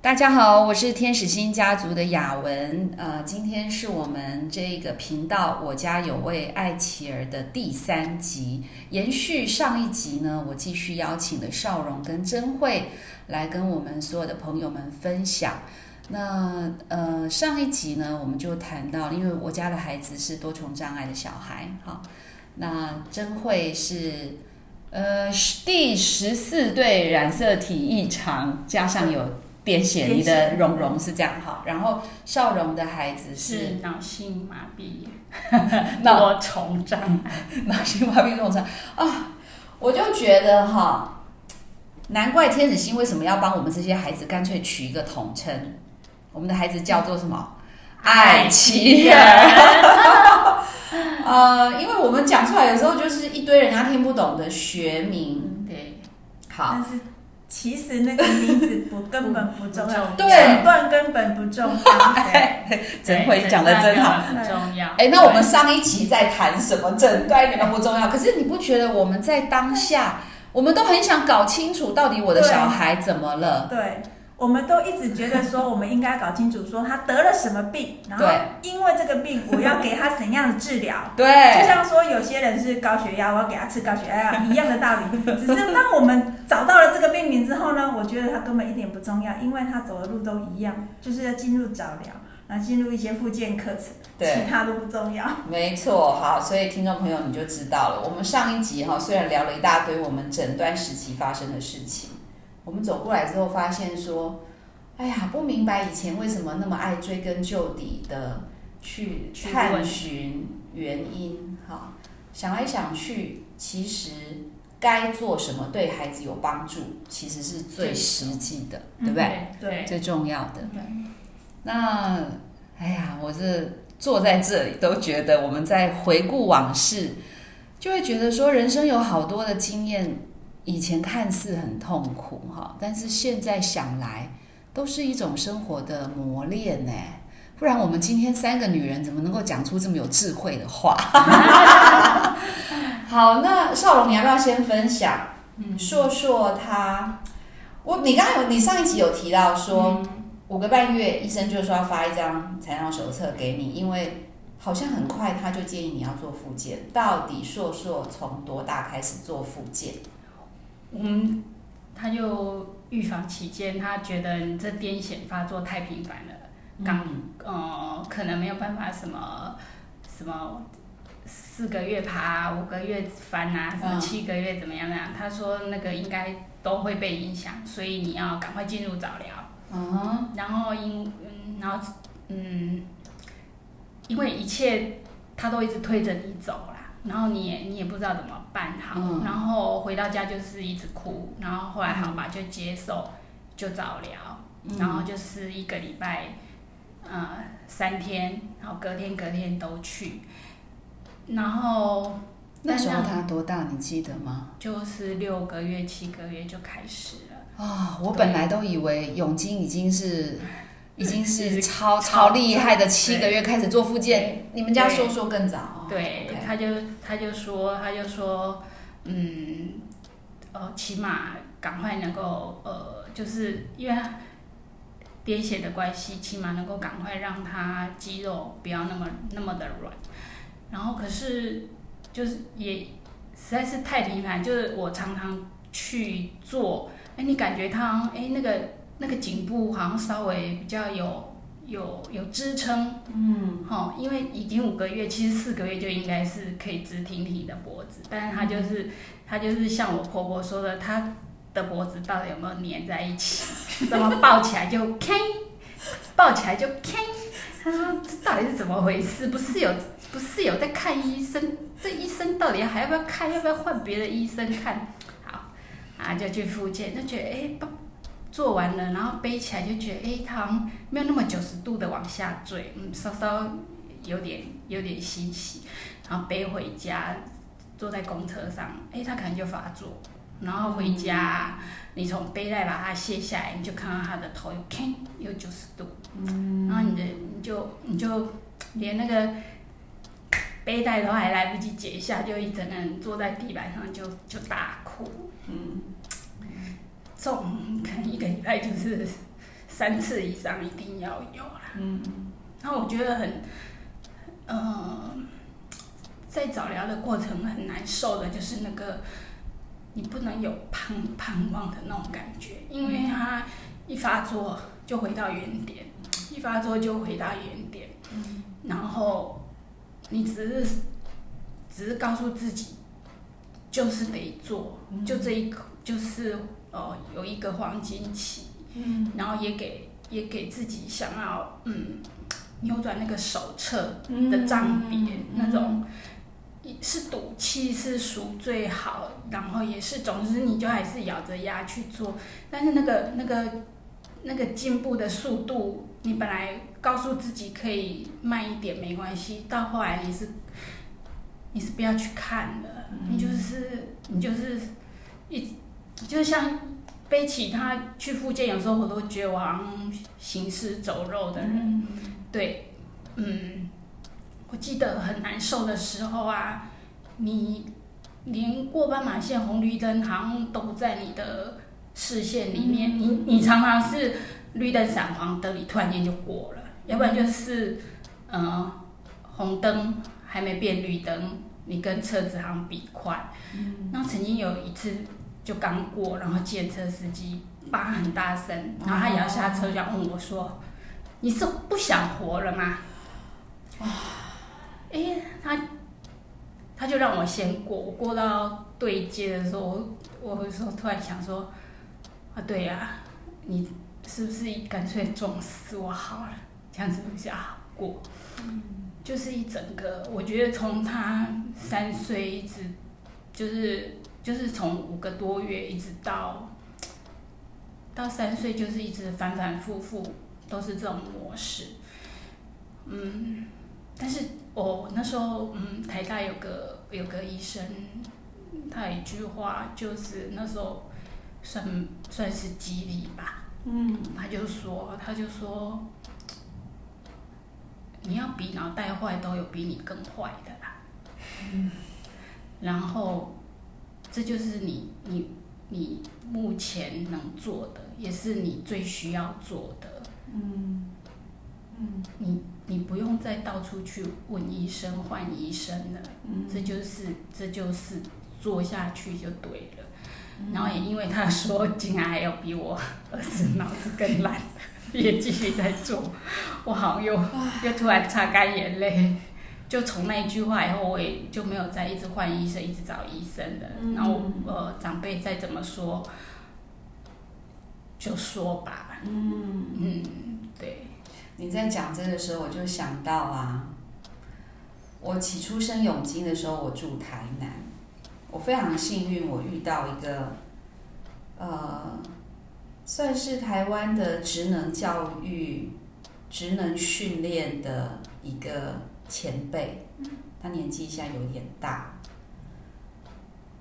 大家好，我是天使星家族的雅文。呃，今天是我们这个频道《我家有位爱琪儿》的第三集，延续上一集呢，我继续邀请了少荣跟珍慧来跟我们所有的朋友们分享。那呃，上一集呢，我们就谈到，因为我家的孩子是多重障碍的小孩，好，那珍慧是呃第十四对染色体异常，加上有。编写你的蓉蓉是这样哈，然后笑容的孩子是脑性麻痹，多重障碍，脑性麻痹多重障啊！我就觉得哈，难怪天子星为什么要帮我们这些孩子干脆取一个统称，我们的孩子叫做什么？爱奇儿。呃，因为我们讲出来有时候就是一堆人家听不懂的学名，对，好。其实那个名字不根本不重要，诊断根本不重要。真会讲的真好，很重要。哎，那我们上一集在谈什么？诊断一点都不重要。可是你不觉得我们在当下，我们都很想搞清楚到底我的小孩怎么了？对。我们都一直觉得说，我们应该搞清楚说他得了什么病，然后因为这个病，我要给他怎样的治疗。对，就像说有些人是高血压，我要给他吃高血压药，一样的道理。只是当我们找到了这个病名之后呢，我觉得他根本一点不重要，因为他走的路都一样，就是要进入早疗，然后进入一些复健课程，其他都不重要。没错，好，所以听众朋友你就知道了。我们上一集哈，虽然聊了一大堆我们诊断时期发生的事情。我们走过来之后，发现说，哎呀，不明白以前为什么那么爱追根究底的去探寻原因。哈，想来想去，其实该做什么对孩子有帮助，其实是最实际的，对不对？对，最重要的。那，哎呀，我这坐在这里都觉得，我们在回顾往事，就会觉得说，人生有好多的经验。以前看似很痛苦哈，但是现在想来都是一种生活的磨练呢。不然我们今天三个女人怎么能够讲出这么有智慧的话？好，那少龙，你要不要先分享？嗯硕硕他，我你刚刚有你上一集有提到说五个半月医生就说要发一张材料手册给你，因为好像很快他就建议你要做复健。到底硕硕从多大开始做复健？嗯，他就预防期间，他觉得你这癫痫发作太频繁了，刚呃可能没有办法什么什么四个月爬五个月翻啊，什么七个月怎么样样？他说那个应该都会被影响，所以你要赶快进入早疗。嗯，然后因嗯，然后嗯，因为一切他都一直推着你走了。然后你也你也不知道怎么办好，然后回到家就是一直哭，然后后来好吧就接受就早疗，然后就是一个礼拜，呃三天，然后隔天隔天都去，然后那时候他多大你记得吗？就是六个月七个月就开始了啊！我本来都以为永金已经是。已经是超超厉害的，七个月开始做复健。你们家说说更早。对，他就他就说他就说，嗯，呃，起码赶快能够呃，就是因为癫痫的关系，起码能够赶快让他肌肉不要那么那么的软。然后可是就是也实在是太频繁，就是我常常去做，哎，你感觉他哎那个。那个颈部好像稍微比较有有有支撑，嗯，哈，因为已经五个月，其实四个月就应该是可以直挺挺的脖子，但是他就是他就是像我婆婆说的，他的脖子到底有没有粘在一起？怎么抱起来就 K，，抱起来就开？他说这到底是怎么回事？不是有不是有在看医生？这医生到底还要不要看？要不要换别的医生看？好，啊，就去复健，就觉得哎不。做完了，然后背起来就觉得，哎，它好像没有那么九十度的往下坠，嗯，稍稍有点有点欣喜。然后背回家，坐在公车上，哎，它可能就发作。然后回家，你从背带把它卸下来，你就看到它的头有吭有九十度，嗯，然后你的你就你就连那个背带都还来不及解下，就一整个人坐在地板上就就大哭，嗯。重可能一个礼拜就是三次以上一定要有啦。嗯，然后我觉得很，呃，在早疗的过程很难受的，就是那个你不能有盼盼望的那种感觉，因为它一发作就回到原点，一发作就回到原点，然后你只是只是告诉自己，就是得做，就这一刻，就是呃有一个黄金期，嗯，然后也给也给自己想要嗯扭转那个手册嗯的账别、那种，是赌气是赎最好，然后也是总之你就还是咬着牙去做，但是那个那个那个进步的速度，你本来告诉自己可以慢一点没关系，到后来你是你是不要去看的，你就是你就是一就像。背起他去复健，有时候我都觉得我好像行尸走肉的人。对，嗯，我记得很难受的时候啊，你连过斑马线、红绿灯好像都不在你的视线里面。你你常常是绿灯闪黄灯，你突然间就过了；要不然就是呃红灯还没变绿灯，你跟车子好像比快。然后曾经有一次。就刚过，然后计程车司机叭很大声，然后他也要下车，就要问我说：“你是不想活了吗？”哇！哎，他他就让我先过，我过到对接的时候，我我说突然想说：“啊，对呀，你是不是干脆撞死我好了？这样子比较好过。”就是一整个，我觉得从他三岁一直就是。就是从五个多月一直到到三岁，就是一直反反复复都是这种模式。嗯，但是我那时候，嗯，台大有个有个医生，他有一句话就是那时候算算是激励吧。嗯，他就说，他就说，你要比脑袋坏，都有比你更坏的啦。嗯，然后。这就是你你你目前能做的，也是你最需要做的。嗯嗯，你你不用再到处去问医生换医生了。嗯，这就是这就是做下去就对了。然后也因为他说，竟然还有比我儿子脑子更烂，也继续在做，我好像又又突然擦干眼泪。就从那一句话以后，我也就没有再一直换医生，一直找医生的。然后呃，长辈再怎么说，就说吧。嗯嗯，对。你在讲这个时候，我就想到啊，我起初生永金的时候，我住台南，我非常幸运，我遇到一个呃，算是台湾的职能教育、职能训练的一个。前辈，他年纪现在有点大。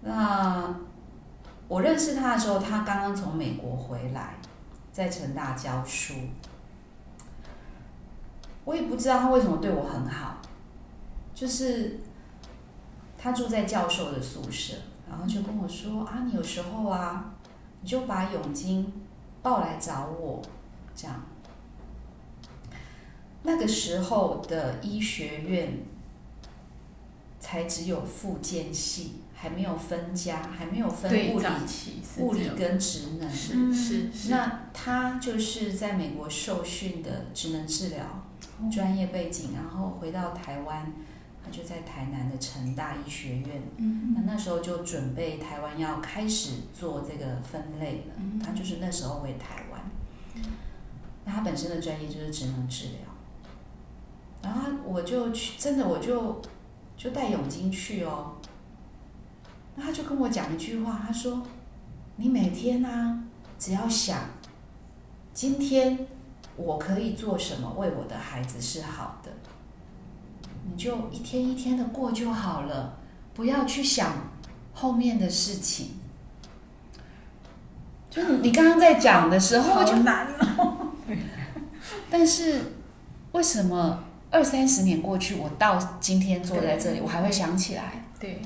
那我认识他的时候，他刚刚从美国回来，在成大教书。我也不知道他为什么对我很好，就是他住在教授的宿舍，然后就跟我说：“啊，你有时候啊，你就把永金抱来找我，这样。”那个时候的医学院才只有复健系，还没有分家，还没有分物理、物理跟职能。是是是。那他就是在美国受训的职能治疗专业背景，然后回到台湾，他就在台南的成大医学院。嗯。那那时候就准备台湾要开始做这个分类了。嗯。他就是那时候回台湾。那他本身的专业就是职能治疗。然后我就去，真的我就就带永金去哦。那他就跟我讲一句话，他说：“你每天呢，只要想今天我可以做什么，为我的孩子是好的，你就一天一天的过就好了，不要去想后面的事情。”就你刚刚在讲的时候，好难哦。但是为什么？二三十年过去，我到今天坐在这里，我还会想起来。对，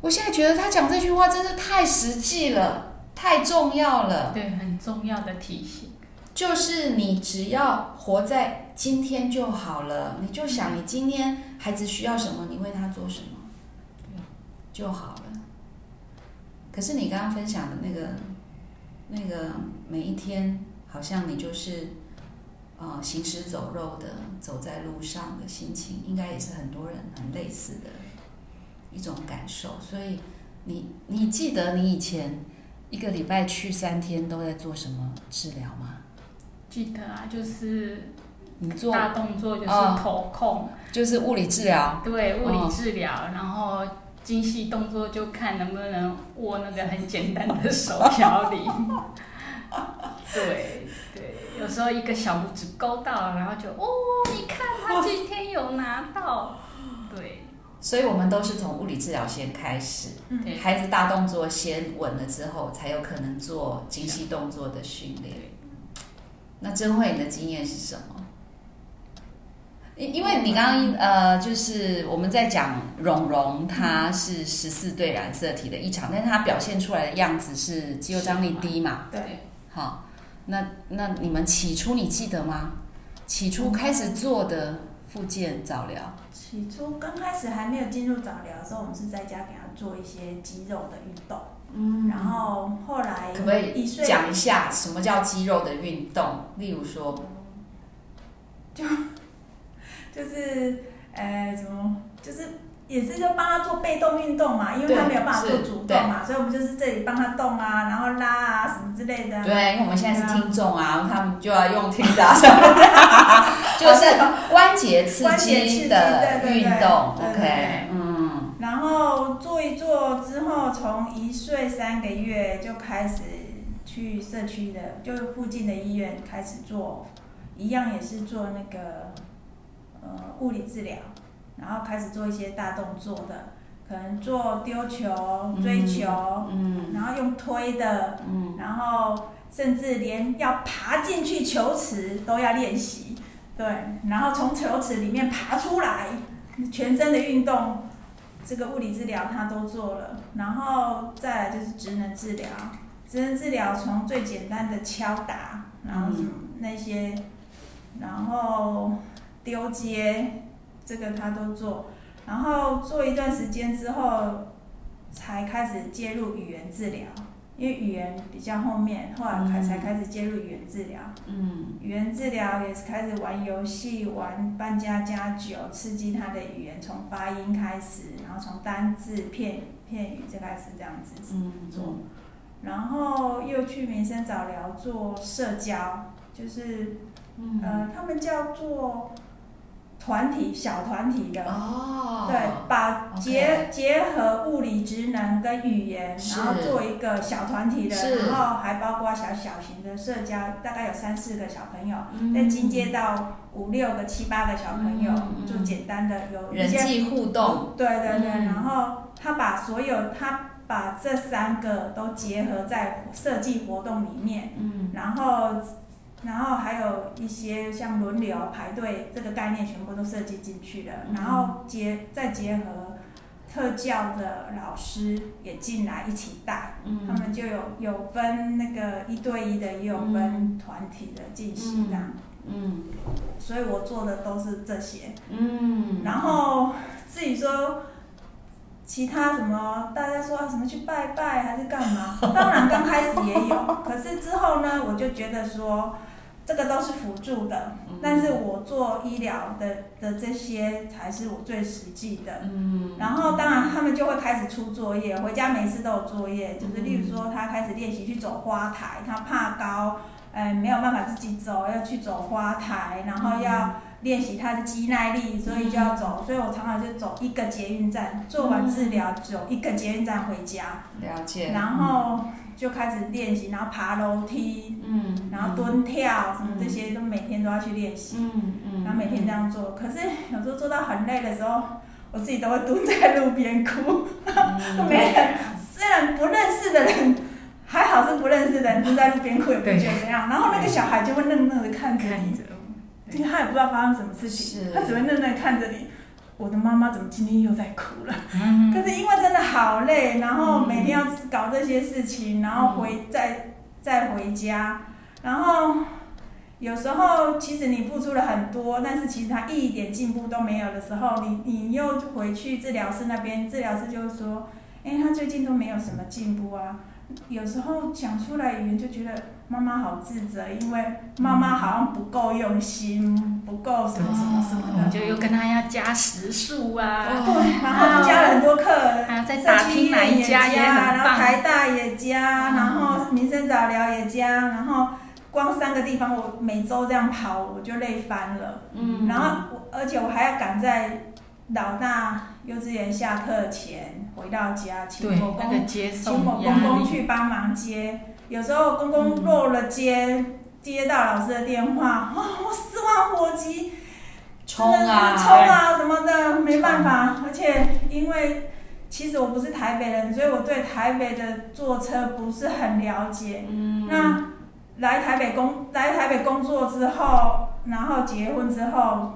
我现在觉得他讲这句话真的太实际了，太重要了。对，很重要的提醒。就是你只要活在今天就好了，你就想你今天孩子需要什么，你为他做什么就好了。可是你刚刚分享的那个那个每一天，好像你就是呃行尸走肉的走在路上的心情，应该也是很多人很类似的一种感受。所以你你记得你以前一个礼拜去三天都在做什么治疗吗？记得啊，就是你做大动作就是哦头控，就是物理治疗，对物哦理治疗，然后精细动作就看能不能握那个很简单的手 调理。对对，有时候一个小拇指勾到，然后就哦，你看他今天有拿到。对所以我们都是从物理治疗先开始，孩子大动作先稳了之后，才有可能做精细动作的训练。那真慧，你的经验是什么？因因为你刚刚呃，就是我们在讲蓉蓉，她是十四对染色体的异常，但是她表现出来的样子是肌肉张力低嘛？对，好，那那你们起初你记得吗？起初开始做的复健早疗，起初刚开始还没有进入早疗的时候，我们是在家给他做一些肌肉的运动，嗯然后后来可不可以讲一下什么叫肌肉的运动？例如说，就是呃怎么就是也是就帮他做被动运动嘛，因为他没有办法做主动嘛，所以我们就是这里帮他动啊，然后拉啊什么之类的。对，因为我们现在是听众啊，他们就要用听的 就是关节刺关节刺激激的对对对运动，OK，对嗯，然后做一做之后，从一岁三个月就开始去社区的，就是附近的医院开始做，一样也是做那个呃物理治疗，然后开始做一些大动作的，可能做丢球、追球，嗯。然后用推的，嗯。然后甚至连要爬进去球池都要练习，对，然后从球池里面爬出来，全身的运动，这个物理治疗他都做了，然后再来就是职能治疗，职能治疗从最简单的敲打，然后那些，然后丢接，这个他都做，然后做一段时间之后，才开始介入语言治疗。因为语言比较后面，后来开嗯才开始介入语言治疗。嗯语言治疗也是开始玩游戏，玩扮家家酒，刺激他的语言，从发音开始，然后从单字、片片语就开始这样子嗯做。然后又去民生早疗做社交，就是嗯呃，他们叫做团体小团体的，哦，对，把结结合物理职能跟语言，然后做一个小团体的，然后还包括小小型的社交，大概有三四个小朋友，嗯。再进阶到五六个、七八个小朋友，嗯嗯。做简单的有一人些，际互动，对对对，嗯。然后他把所有他把这三个都结合在设计活动里面，嗯。然后，然后还有一些像轮流排队这个概念，全部都设计进去了。嗯然后结再结合特教的老师也进来一起带，他嗯们就有有分那个一对一的，也有分团体的进行这样。嗯所以我做的都是这些。嗯，然后至于说其他什么，大家说啊什么去拜拜还是干嘛？当然刚开始也有，可是之后呢，我就觉得说这个都是辅助的，嗯。但是我做医疗的的这些才是我最实际的。嗯，然后当然他们就会开始出作业，回家每次都有作业，就是例如说他开始练习去走花台，他怕高，哎没有办法自己走，要去走花台，然后要练习他的肌耐力，所以就要走，所以我常常就走一个捷运站，做完治疗走一个捷运站回家，了解，然后就开始练习，然后爬楼梯，嗯，然后蹲跳什么这些都每天都要去练习。嗯嗯，然后每天这样做，可是有时候做到很累的时候，我自己都会蹲在路边哭。嗯 没人，虽然不认识的人，还好是不认识的人蹲在路边哭也不觉得怎样。然后那个小孩就会愣愣的看着你，因为他也不知道发生什么事情，他只会愣愣地看着你。我的妈妈怎么今天又在哭了？嗯可是因为真的好累，然后每天要搞这些事情，然后回再再回家，然后有时候其实你付出了很多，但是其实他一点进步都没有的时候，你你又回去治疗师那边，治疗师就说，哎，他最近都没有什么进步啊。有时候讲出来语言就觉得妈妈好自责，因为妈妈好像不够用心，不够什么什么什么的，就又跟他要加时数啊，对，然后加了很多课，还要再打拼哪一家也然后台大也加，然后民生早疗也加，然后光三个地方我每周这样跑我就累翻了，嗯，然后我而且我还要赶在老大幼稚园下课前。回到家，请我公请我公公去帮忙接。有时候公公落了接，接到老师的电话，哇，我四万火急，冲啊，冲啊什么的，没办法。而且因为其实我不是台北人，所以我对台北的坐车不是很了解。嗯。那来台北工来台北工作之后，然后结婚之后。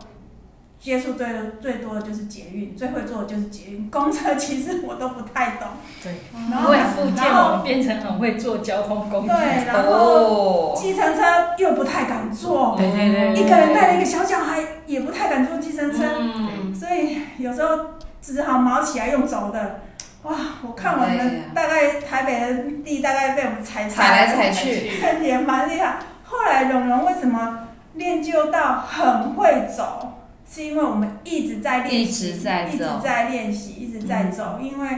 接触最最多的就是捷运，最会做的就是捷运。公车其实我都不太懂。对，然后然后变成很会做交通工具。对，然后计程车又不太敢坐。对对对。一个人带了一个小小孩，也不太敢坐计程车。嗯。所以有时候只好毛起来用走的。哇，我看我们大概台北的地大概被我们踩踩来踩去，也蛮厉害。后来蓉蓉为什么练就到很会走？是因为我们一直在练习，一直在练习，一直在走。因为，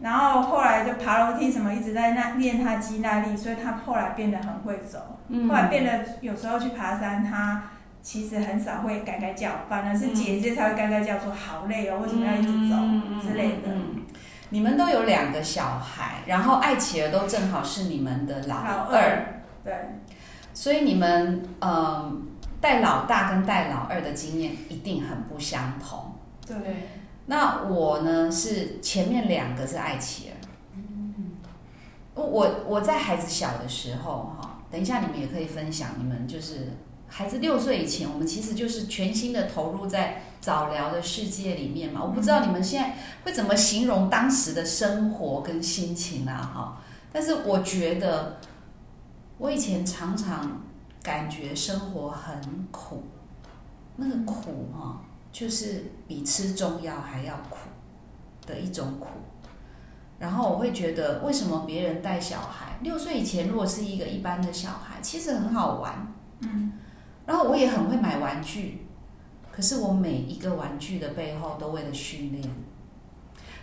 然后后来就爬楼梯什么，一直在那练他肌耐力，所以他后来变得很会走。后来变得有时候去爬山，他其实很少会改改叫，反而是姐姐才会改改叫，说好累哦，为什么要一直走之类的。你们都有两个小孩，然后爱琪儿都正好是你们的老二，对，所以你们嗯。带老大跟带老二的经验一定很不相同。对，那我呢是前面两个是爱琪儿。我我在孩子小的时候哈，等一下你们也可以分享，你们就是孩子六岁以前，我们其实就是全心的投入在早疗的世界里面嘛。我不知道你们现在会怎么形容当时的生活跟心情啊哈，但是我觉得我以前常常。感觉生活很苦，那个苦哈，就是比吃中药还要苦的一种苦。然后我会觉得，为什么别人带小孩六岁以前，如果是一个一般的小孩，其实很好玩，嗯。然后我也很会买玩具，可是我每一个玩具的背后都为了训练。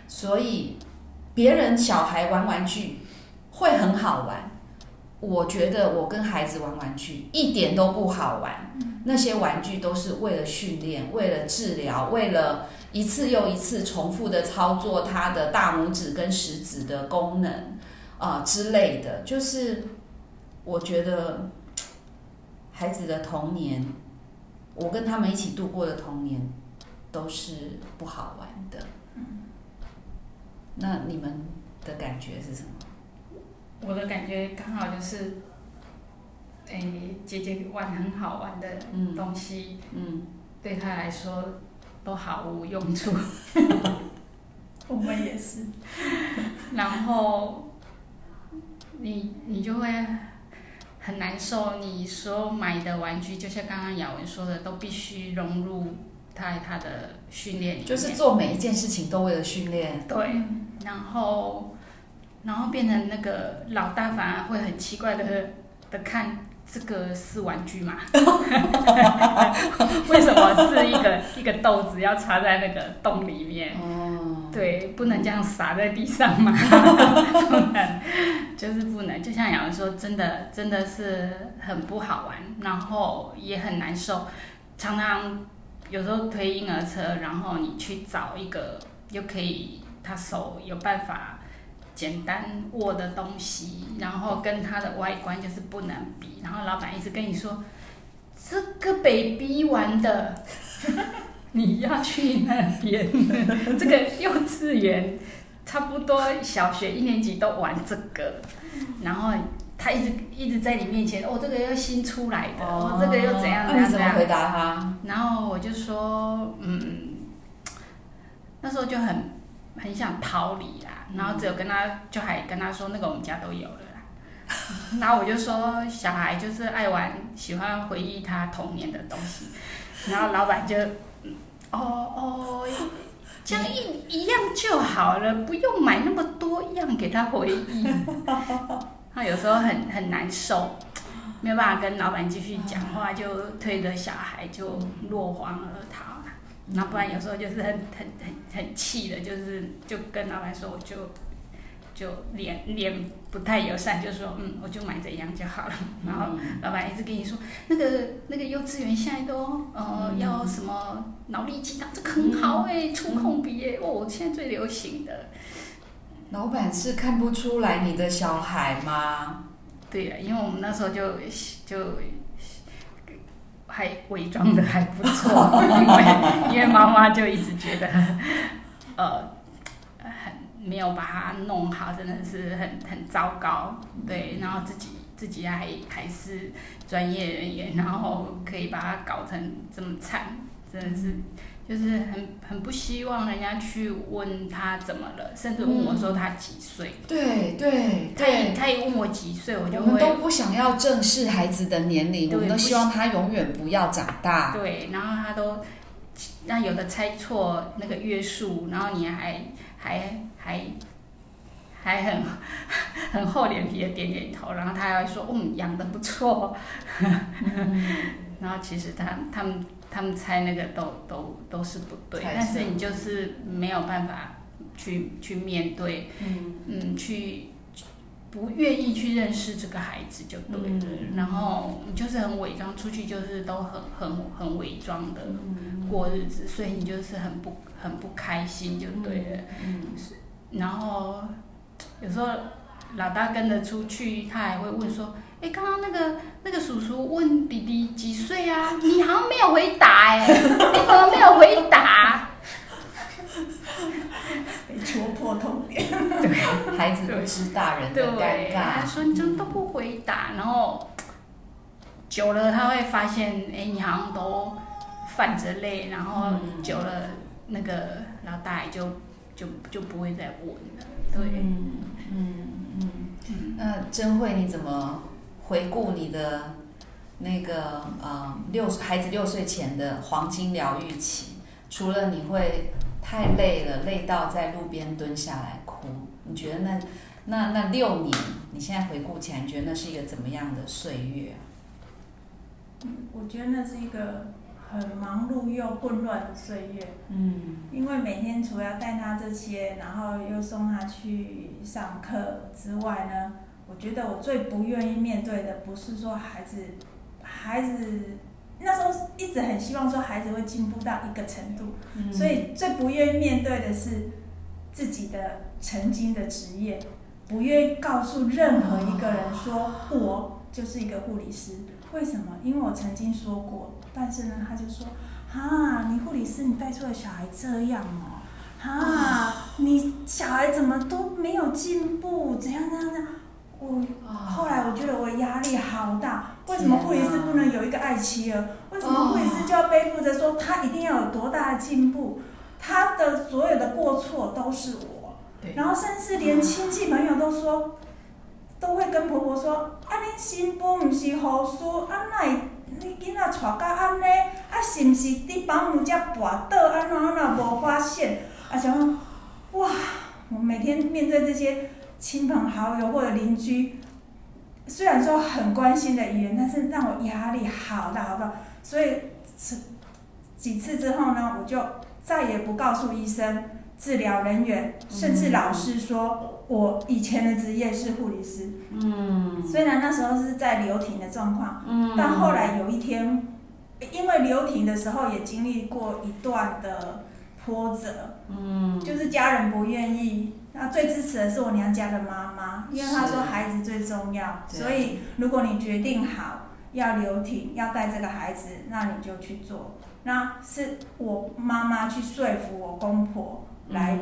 所以别人小孩玩玩具会很好玩。我觉得我跟孩子玩玩具一点都不好玩，那些玩具都是为了训练、为了治疗、为了一次又一次重复的操作他的大拇指跟食指的功能啊之类的。就是我觉得孩子的童年，我跟他们一起度过的童年都是不好玩的。那你们的感觉是什么？我的感觉刚好就是，哎，姐姐玩很好玩的东西，对他来说都毫无用处。我们也是。然后，你你就会很难受。你所买的玩具，就像刚刚雅文说的，都必须融入他他的训练。就是做每一件事情都为了训练。对，然后。然后变成那个老大，反而会很奇怪的的看这个是玩具吗？为什么是一个一个豆子要插在那个洞里面？哦，对，不能这样撒在地上吗？不能，就是不能。就像有人说，真的真的是很不好玩，然后也很难受。常常有时候推婴儿车，然后你去找一个又可以他手有办法。简单握的东西，然后跟它的外观就是不能比。然后老板一直跟你说，这个 baby 玩的，你要去那边。这个幼稚园差不多小学一年级都玩这个。然后他一直一直在你面前，哦，这个又新出来的，哦，这个又怎样怎样怎样。回答他？然后我就说，嗯，那时候就很。很想逃离啦，然后只有跟他，就还跟他说那个我们家都有了啦。然后我就说，小孩就是爱玩，喜欢回忆他童年的东西。然后老板就，嗯哦哦，这样一一样就好了，不用买那么多样给他回忆。他有时候很很难受，没有办法跟老板继续讲话，就推着小孩就落荒而逃。那不然有时候就是很很很很气的，就是就跟老板说，我就就脸脸不太友善，就说嗯，我就买这样就好了。然后老板一直跟你说，那个那个幼稚园现在都呃要什么脑力激荡，这个很好哎，触控笔耶，哦，现在最流行的。老板是看不出来你的小孩吗？对呀，因为我们那时候就就还伪装的还不错，因为因为妈妈就一直觉得呃很没有把它弄好，真的是很很糟糕。对，然后自己自己还还是专业人员，然后可以把它搞成这么惨，真的是。就是很很不希望人家去问他怎么了，甚至问我说他几岁。对对他也他也问我几岁，我就我们都不想要正视孩子的年龄，我们都希望他永远不要长大。对，然后他都那有的猜错那个约束，然后你还还还还很 很厚脸皮的点点头，然后他还说嗯养的不错，然后其实他他们。他们猜那个都都都是不对，但是你就是没有办法去去面对，嗯。嗯，去不愿意去认识这个孩子就对了，然后你就是很伪装出去，就是都很很很伪装的过日子，所以你就是很不很不开心就对了，嗯，然后有时候老大跟着出去，他还会问说。哎，刚刚那个那个叔叔问弟弟几岁啊？你好像没有回答哎，你怎么没有回答？被戳破痛点。对，孩子不知大人的尴尬。他说你怎么都不回答，然后久了他会发现，哎，你好像都泛着泪，然后久了那个老大爷就就就不会再问了。对，嗯嗯嗯。那真慧你怎么？回顾你的那个呃六孩子六岁前的黄金疗愈期，除了你会太累了，累到在路边蹲下来哭，你觉得那那那六年，你现在回顾起来，你觉得那是一个怎么样的岁月？嗯，我觉得那是一个很忙碌又混乱的岁月。嗯，因为每天除了带他这些，然后又送他去上课之外呢。我觉得我最不愿意面对的，不是说孩子，孩子那时候一直很希望说孩子会进步到一个程度，所以最不愿意面对的是自己的曾经的职业，不愿意告诉任何一个人说我就是一个护理师。为什么？因为我曾经说过，但是呢，他就说，哈，你护理师，你带出的小孩这样哦，哈，你小孩怎么都没有进步，怎样怎样怎样。我后来我觉得我压力好大，为什么护理师不能有一个爱妻儿？为什么护理师就要背负着说他一定要有多大的进步？他的所有的过错都是我，然后甚至连亲戚朋友都说，都会跟婆婆说：啊，你新妇唔是护士，啊，那你囡仔带到安尼，啊，是不是伫保姆家跋倒，安怎安怎无发现？啊，想哇，我每天面对这些。亲朋好友或者邻居，虽然说很关心的语言，但是让我压力好大好大。所以，几次之后呢，我就再也不告诉医生、治疗人员，甚至老师说我以前的职业是护理师。嗯。虽然那时候是在流停的状况，嗯。但后来有一天，因为留停的时候也经历过一段的波折，嗯，就是家人不愿意。那最支持的是我娘家的妈妈，因为她说孩子最重要，所以如果你决定好要留停，要带这个孩子，那你就去做。那是我妈妈去说服我公婆来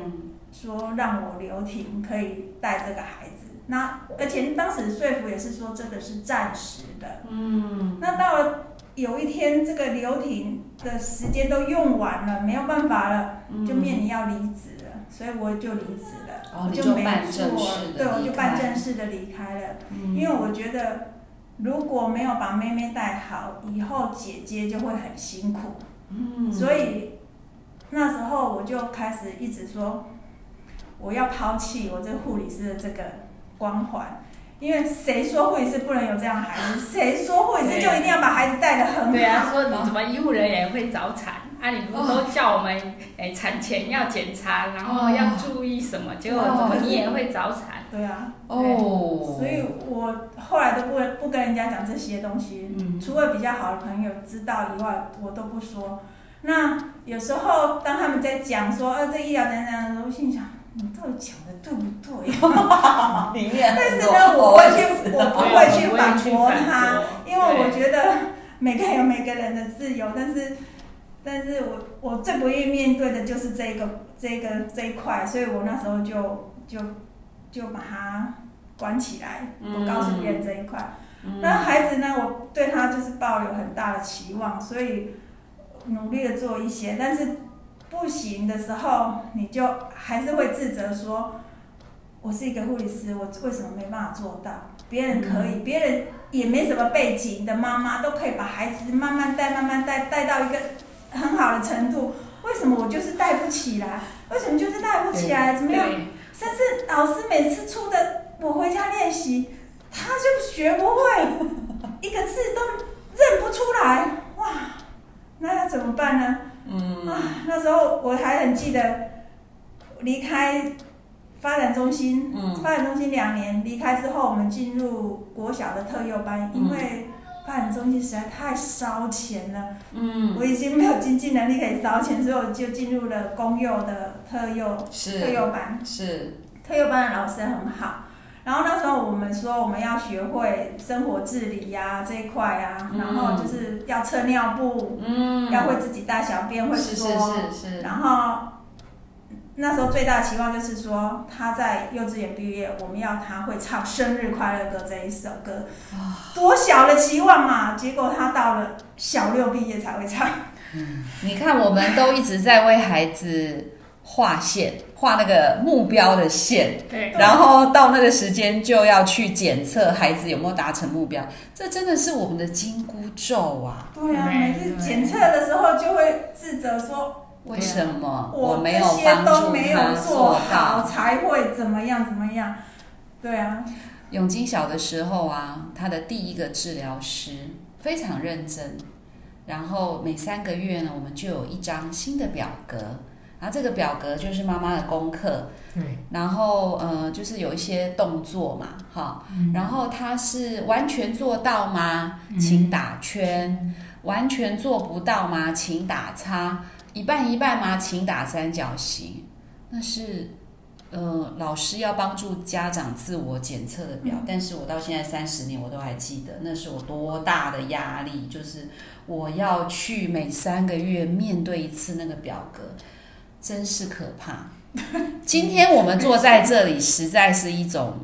说让我留停，可以带这个孩子。那而且当时说服也是说这个是暂时的。嗯。那到了有一天这个留停的时间都用完了，没有办法了，就面临要离职了，所以我就离职了。我没就办正做式，的对，我就办正式的离开了。嗯因为我觉得如果没有把妹妹带好，以后姐姐就会很辛苦。嗯所以那时候我就开始一直说，我要抛弃我这护理师的这个光环。因为谁说护理师不能有这样的孩子？谁说护理师就一定要把孩子带得很好？对啊，说你怎么医护人员会早产？啊，你不是都叫我们哎、产前要检查，然后要注意什么？结果怎么你也会早产？对啊，哦，所以我后来都不不跟人家讲这些东西，嗯除了比较好的朋友知道以外，我都不说。那有时候当他们在讲说，啊、这医疗怎样怎样的时候，我心想，你到底讲的对不对？里面但是呢，我不会去，我不会去反驳他，因为我觉得每个人有每个人的自由，但是，但是我我最不愿意面对的就是这个这个这一块，所以我那时候就就就把它关起来，不告诉别人这一块。嗯那孩子呢，我对他就是抱有很大的期望，所以努力的做一些，但是不行的时候，你就还是会自责说，我是一个护理师，我为什么没办法做到？别人可以，别人也没什么背景的妈妈都可以把孩子慢慢带、慢慢带，带到一个很好的程度，为什么我就是带不起来？为什么就是带不起来？怎么样？甚至老师每次出的，我回家练习，他就学不会，一个字都认不出来，哇，那要怎么办呢？嗯啊，那时候我还很记得，离开发展中心，嗯发展中心两年，离开之后，我们进入国小的特幼班，因为发展中心实在太烧钱了，嗯。我已经没有经济能力可以烧钱，所以我就进入了公幼的特幼特幼班。是。特幼班的老师很好，然后那时候我们说我们要学会生活自理呀、这一块啊，嗯。然后就是要测尿布，嗯。要会自己大小便，会是说，是是是。然后那时候最大的期望就是说他在幼稚园毕业，我们要他会唱生日快乐歌这一首歌，多小的期望嘛！结果他到了小六毕业才会唱，嗯你看，我们都一直在为孩子画线，画那个目标的线，对，然后到那个时间就要去检测孩子有没有达成目标，这真的是我们的金箍咒啊！对啊，每次检测的时候就会自责说。为什么我没有帮助都没有他做好，到？才会怎么样怎么样？对啊，永金小的时候啊，他的第一个治疗师非常认真，然后每三个月呢，我们就有一张新的表格，然后这个表格就是妈妈的功课，对，然后呃，就是有一些动作嘛，哈，然后他是完全做到吗？请打圈。完全做不到吗？请打叉。一半一半吗？请打三角形。那是呃，老师要帮助家长自我检测的表，但是我到现在三十年我都还记得，那是我多大的压力，就是我要去每三个月面对一次那个表格，真是可怕。今天我们坐在这里，实在是一种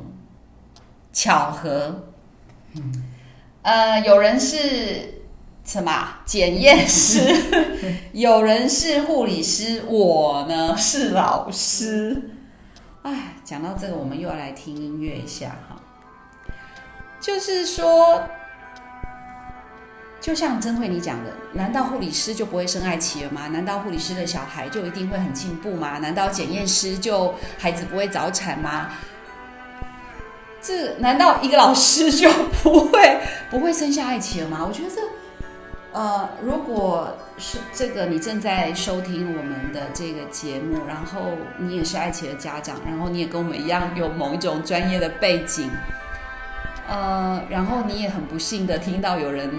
巧合。嗯呃，有人是什么啊检验师，有人是护理师，我呢是老师。哎，讲到这个，我们又要来听音乐一下哈。就是说，就像曾慧你讲的，难道护理师就不会生爱企鹅吗？难道护理师的小孩就一定会很进步吗？难道检验师就孩子不会早产吗？这难道一个老师就不会不会生下爱企鹅吗？我觉得这，呃，如果是这个你正在收听我们的这个节目，然后你也是爱企的家长，然后你也跟我们一样有某一种专业的背景，呃，然后你也很不幸的听到有人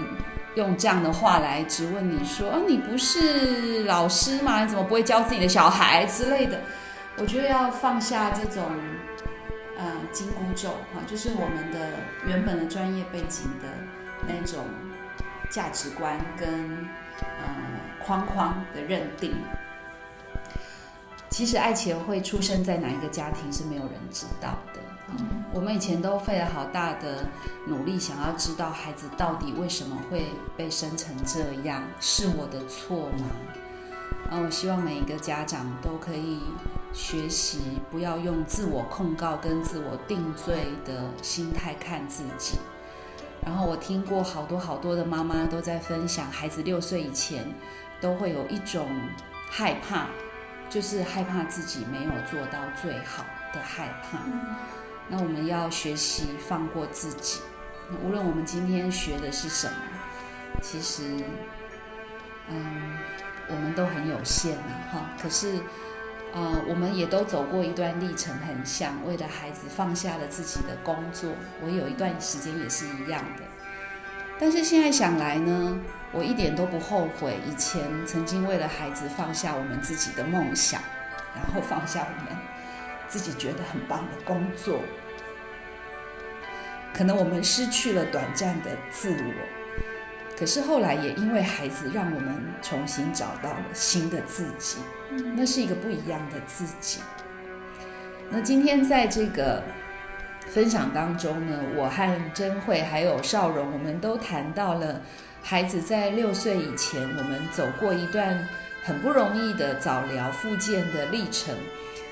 用这样的话来质问你说，啊，你不是老师吗？你怎么不会教自己的小孩之类的？我觉得要放下这种。呃，紧箍咒哈，就是我们的原本的专业背景的那种价值观跟呃框框的认定。其实爱企鹅会出生在哪一个家庭是没有人知道的。嗯，我们以前都费了好大的努力，想要知道孩子到底为什么会被生成这样，是我的错吗？啊，我希望每一个家长都可以学习不要用自我控告跟自我定罪的心态看自己。然后我听过好多好多的妈妈都在分享，孩子六岁以前都会有一种害怕，就是害怕自己没有做到最好的害怕。那我们要学习放过自己，无论我们今天学的是什么，其实，嗯，我们都很有限啊，哈。可是，呃，我们也都走过一段历程，很像为了孩子放下了自己的工作。我有一段时间也是一样的，但是现在想来呢，我一点都不后悔以前曾经为了孩子放下我们自己的梦想，然后放下我们自己觉得很棒的工作。可能我们失去了短暂的自我，可是后来也因为孩子，让我们重新找到了新的自己，那是一个不一样的自己。那今天在这个分享当中呢，我和珍慧还有少荣，我们都谈到了孩子在六岁以前，我们走过一段很不容易的早疗复健的历程。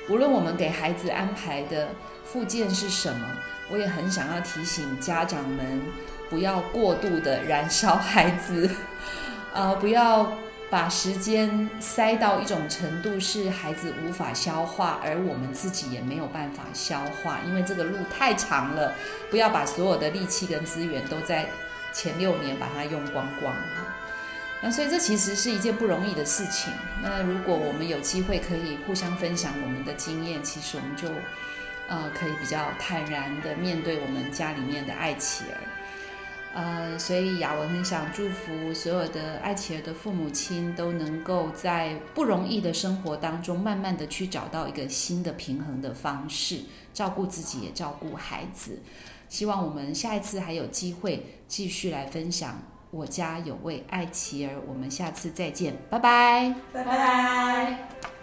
无论我们给孩子安排的复健是什么。我也很想要提醒家长们，不要过度的燃烧孩子，呃，不要把时间塞到一种程度，是孩子无法消化，而我们自己也没有办法消化，因为这个路太长了。不要把所有的力气跟资源都在前六年把它用光光啊。那所以这其实是一件不容易的事情。那如果我们有机会可以互相分享我们的经验，其实我们就。呃，可以比较坦然的面对我们家里面的爱妻儿，呃，所以雅文很想祝福所有的爱妻儿的父母亲都能够在不容易的生活当中，慢慢的去找到一个新的平衡的方式，照顾自己也照顾孩子。希望我们下一次还有机会继续来分享我家有位爱妻儿，我们下次再见，拜拜，拜拜。